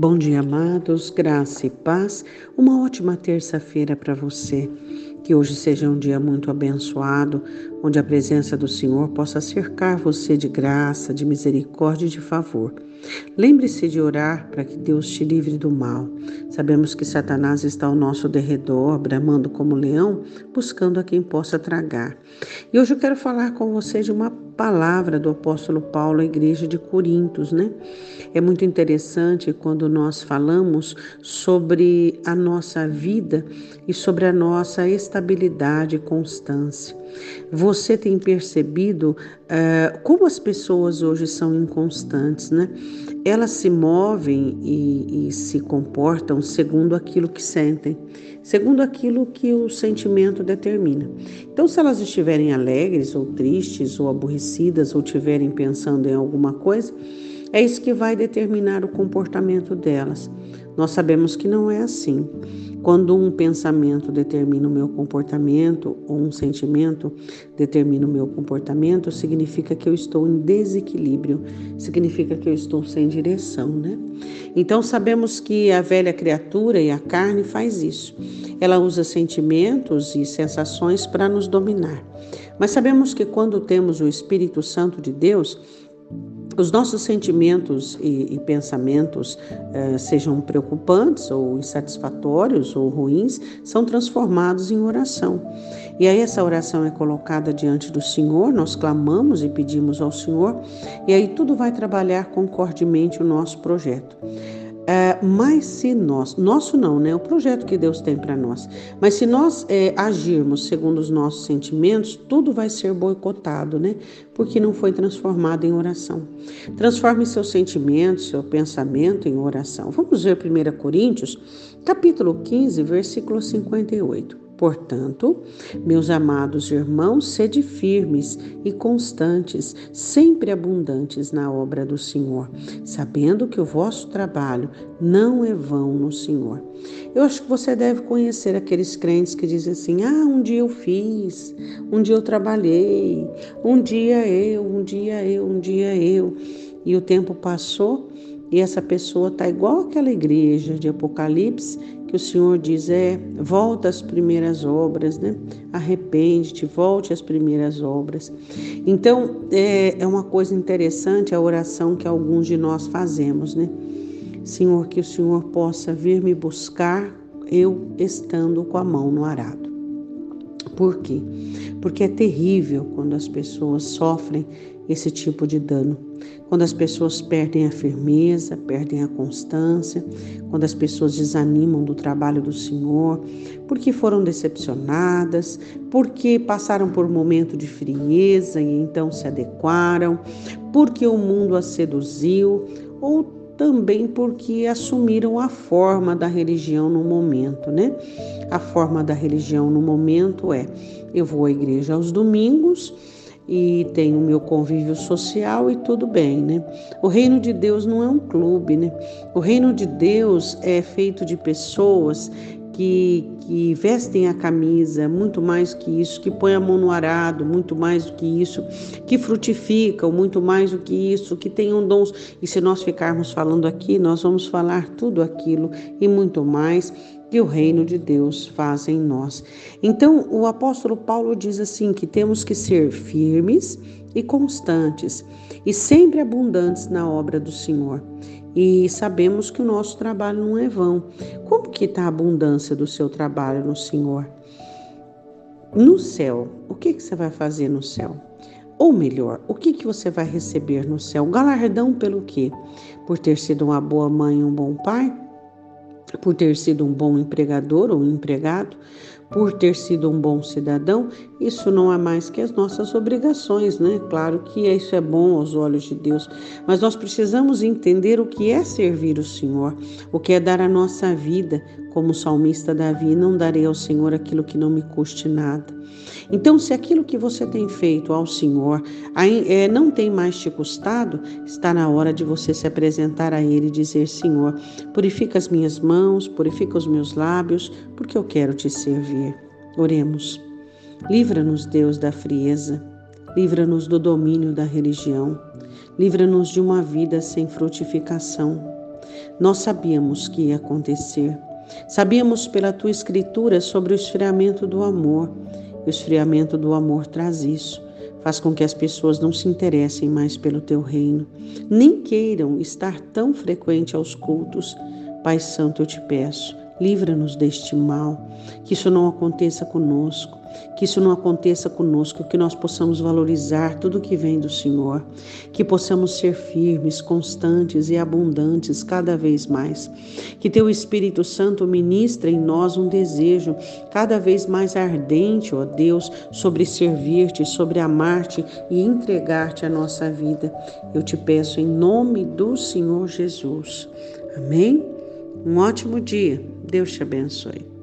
Bom dia, amados, graça e paz. Uma ótima terça-feira para você. Que hoje seja um dia muito abençoado, onde a presença do Senhor possa cercar você de graça, de misericórdia e de favor. Lembre-se de orar para que Deus te livre do mal. Sabemos que Satanás está ao nosso derredor, bramando como leão, buscando a quem possa tragar. E hoje eu quero falar com você de uma palavra do apóstolo Paulo à igreja de Corintos, né? É muito interessante quando nós falamos sobre a nossa vida e sobre a nossa estabilidade e constância. Você tem percebido uh, como as pessoas hoje são inconstantes, né? Elas se movem e, e se comportam segundo aquilo que sentem, segundo aquilo que o sentimento determina. Então, se elas estiverem alegres ou tristes ou aborrecidas ou estiverem pensando em alguma coisa, é isso que vai determinar o comportamento delas. Nós sabemos que não é assim. Quando um pensamento determina o meu comportamento ou um sentimento determina o meu comportamento, significa que eu estou em desequilíbrio, significa que eu estou sem direção, né? Então sabemos que a velha criatura e a carne faz isso. Ela usa sentimentos e sensações para nos dominar. Mas sabemos que quando temos o Espírito Santo de Deus, os nossos sentimentos e, e pensamentos, eh, sejam preocupantes ou insatisfatórios ou ruins, são transformados em oração. E aí essa oração é colocada diante do Senhor, nós clamamos e pedimos ao Senhor, e aí tudo vai trabalhar concordemente o nosso projeto. É, mas se nós, nosso não, né? O projeto que Deus tem para nós. Mas se nós é, agirmos segundo os nossos sentimentos, tudo vai ser boicotado, né? Porque não foi transformado em oração. Transforme seus sentimentos, seu pensamento em oração. Vamos ver 1 Coríntios, capítulo 15, versículo 58. Portanto, meus amados irmãos, sede firmes e constantes, sempre abundantes na obra do Senhor, sabendo que o vosso trabalho não é vão no Senhor. Eu acho que você deve conhecer aqueles crentes que dizem assim: ah, um dia eu fiz, um dia eu trabalhei, um dia eu, um dia eu, um dia eu. E o tempo passou e essa pessoa está igual aquela igreja de Apocalipse que o Senhor diz é volta às primeiras obras, né? Arrepende-te, volte às primeiras obras. Então é, é uma coisa interessante a oração que alguns de nós fazemos, né? Senhor, que o Senhor possa vir me buscar, eu estando com a mão no arado. Por quê? Porque é terrível quando as pessoas sofrem esse tipo de dano. Quando as pessoas perdem a firmeza, perdem a constância, quando as pessoas desanimam do trabalho do Senhor, porque foram decepcionadas, porque passaram por um momento de frieza e então se adequaram, porque o mundo as seduziu ou também porque assumiram a forma da religião no momento, né? A forma da religião no momento é: eu vou à igreja aos domingos, e tenho o meu convívio social e tudo bem, né? O reino de Deus não é um clube, né? O reino de Deus é feito de pessoas que, que vestem a camisa, muito mais que isso, que põem a mão no arado, muito mais do que isso, que frutificam, muito mais do que isso, que tenham dons. E se nós ficarmos falando aqui, nós vamos falar tudo aquilo e muito mais que o reino de Deus faz em nós. Então, o apóstolo Paulo diz assim que temos que ser firmes e constantes e sempre abundantes na obra do Senhor. E sabemos que o nosso trabalho não é vão. Como que está a abundância do seu trabalho no Senhor? No céu, o que, que você vai fazer no céu? Ou melhor, o que, que você vai receber no céu? Galardão pelo quê? Por ter sido uma boa mãe e um bom pai? por ter sido um bom empregador ou empregado, por ter sido um bom cidadão, isso não é mais que as nossas obrigações, né? Claro que isso é bom aos olhos de Deus, mas nós precisamos entender o que é servir o Senhor, o que é dar a nossa vida, como o salmista Davi, não darei ao Senhor aquilo que não me custe nada. Então, se aquilo que você tem feito ao Senhor é, não tem mais te custado, está na hora de você se apresentar a Ele e dizer: Senhor, purifica as minhas mãos, purifica os meus lábios, porque eu quero te servir. Oremos. Livra-nos, Deus, da frieza, livra-nos do domínio da religião, livra-nos de uma vida sem frutificação. Nós sabíamos que ia acontecer. Sabíamos pela tua escritura sobre o esfriamento do amor. O esfriamento do amor traz isso. Faz com que as pessoas não se interessem mais pelo teu reino, nem queiram estar tão frequente aos cultos. Pai Santo, eu te peço, livra-nos deste mal, que isso não aconteça conosco. Que isso não aconteça conosco, que nós possamos valorizar tudo que vem do Senhor, que possamos ser firmes, constantes e abundantes cada vez mais. Que teu Espírito Santo ministre em nós um desejo cada vez mais ardente, ó Deus, sobre servir-te, sobre amar-te e entregar-te a nossa vida. Eu te peço em nome do Senhor Jesus. Amém? Um ótimo dia. Deus te abençoe.